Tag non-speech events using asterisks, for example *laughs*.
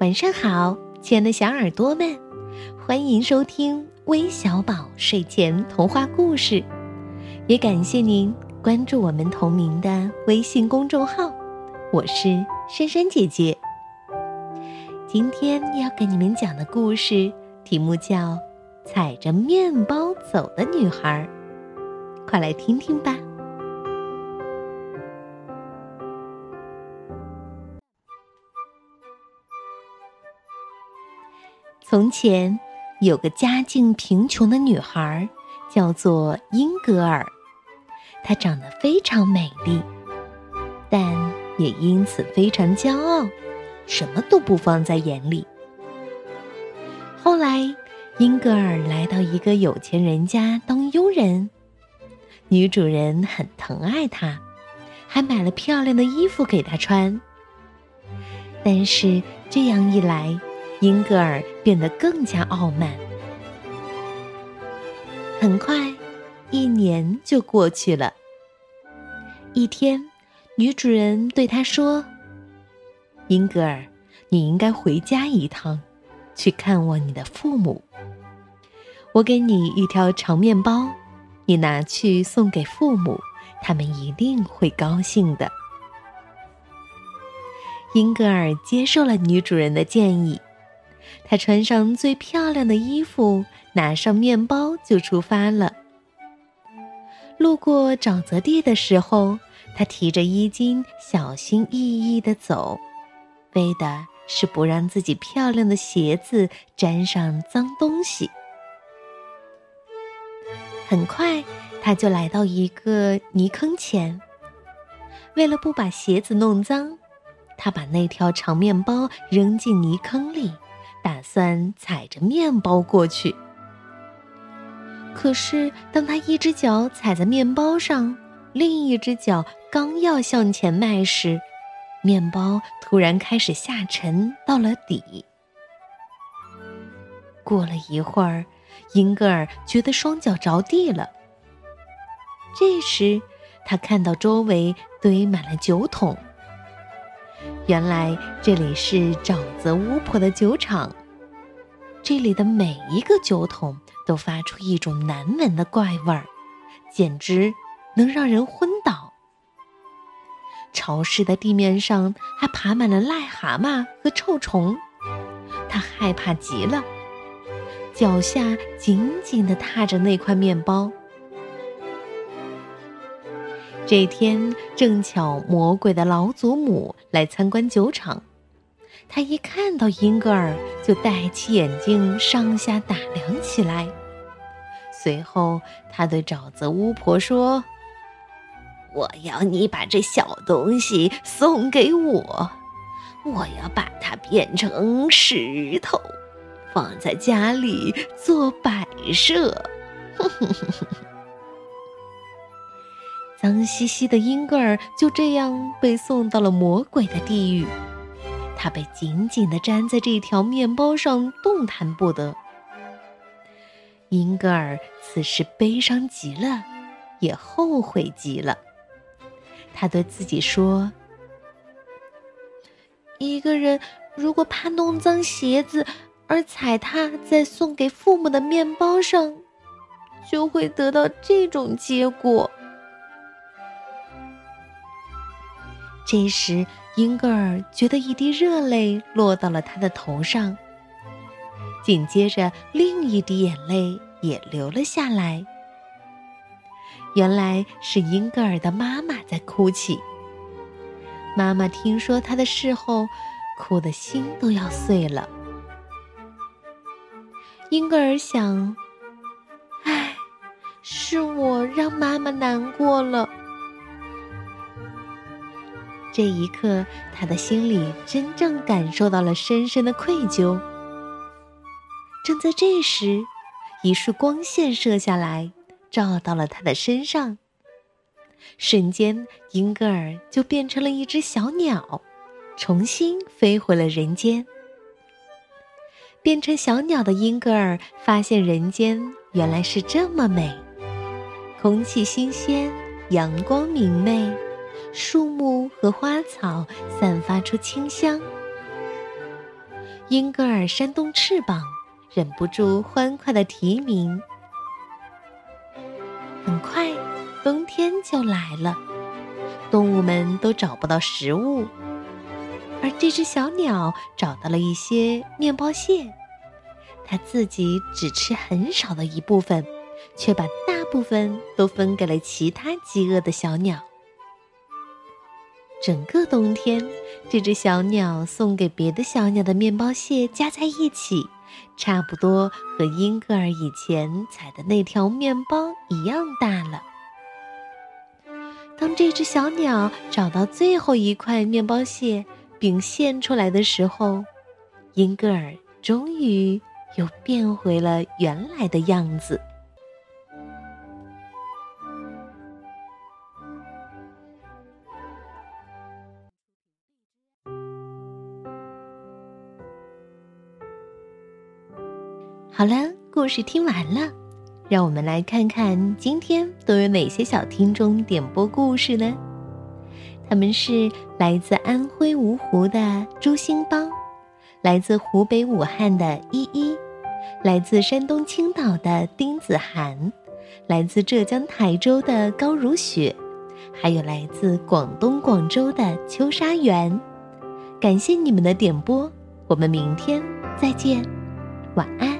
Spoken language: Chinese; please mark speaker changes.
Speaker 1: 晚上好，亲爱的小耳朵们，欢迎收听微小宝睡前童话故事，也感谢您关注我们同名的微信公众号。我是珊珊姐姐。今天要给你们讲的故事题目叫《踩着面包走的女孩》，快来听听吧。从前，有个家境贫穷的女孩，叫做英格尔。她长得非常美丽，但也因此非常骄傲，什么都不放在眼里。后来，英格尔来到一个有钱人家当佣人，女主人很疼爱她，还买了漂亮的衣服给她穿。但是这样一来，英格尔变得更加傲慢。很快，一年就过去了。一天，女主人对他说：“英格尔，你应该回家一趟，去看望你的父母。我给你一条长面包，你拿去送给父母，他们一定会高兴的。”英格尔接受了女主人的建议。他穿上最漂亮的衣服，拿上面包就出发了。路过沼泽地的时候，他提着衣襟，小心翼翼地走，为的是不让自己漂亮的鞋子沾上脏东西。很快，他就来到一个泥坑前。为了不把鞋子弄脏，他把那条长面包扔进泥坑里。打算踩着面包过去，可是当他一只脚踩在面包上，另一只脚刚要向前迈时，面包突然开始下沉到了底。过了一会儿，英格尔觉得双脚着地了。这时，他看到周围堆满了酒桶。原来这里是沼泽巫婆的酒厂，这里的每一个酒桶都发出一种难闻的怪味儿，简直能让人昏倒。潮湿的地面上还爬满了癞蛤蟆和臭虫，他害怕极了，脚下紧紧地踏着那块面包。这天正巧魔鬼的老祖母来参观酒厂，他一看到英格尔就戴起眼镜上下打量起来。随后，他对沼泽巫婆说：“我要你把这小东西送给我，我要把它变成石头，放在家里做摆设。” *laughs* 脏兮兮的英格尔就这样被送到了魔鬼的地狱，他被紧紧地粘在这条面包上，动弹不得。英格尔此时悲伤极了，也后悔极了。他对自己说：“一个人如果怕弄脏鞋子而踩踏在送给父母的面包上，就会得到这种结果。”这时，英格尔觉得一滴热泪落到了他的头上，紧接着另一滴眼泪也流了下来。原来是英格尔的妈妈在哭泣。妈妈听说他的事后，哭的心都要碎了。英格尔想：“唉，是我让妈妈难过了。”这一刻，他的心里真正感受到了深深的愧疚。正在这时，一束光线射下来，照到了他的身上。瞬间，英格尔就变成了一只小鸟，重新飞回了人间。变成小鸟的英格尔发现，人间原来是这么美：空气新鲜，阳光明媚。树木和花草散发出清香，英格尔扇动翅膀，忍不住欢快的啼鸣。很快，冬天就来了，动物们都找不到食物，而这只小鸟找到了一些面包屑，它自己只吃很少的一部分，却把大部分都分给了其他饥饿的小鸟。整个冬天，这只小鸟送给别的小鸟的面包屑加在一起，差不多和英格尔以前采的那条面包一样大了。当这只小鸟找到最后一块面包屑并献出来的时候，英格尔终于又变回了原来的样子。好了，故事听完了，让我们来看看今天都有哪些小听众点播故事呢？他们是来自安徽芜湖的朱兴邦，来自湖北武汉的依依，来自山东青岛的丁子涵，来自浙江台州的高如雪，还有来自广东广州的秋沙园。感谢你们的点播，我们明天再见，晚安。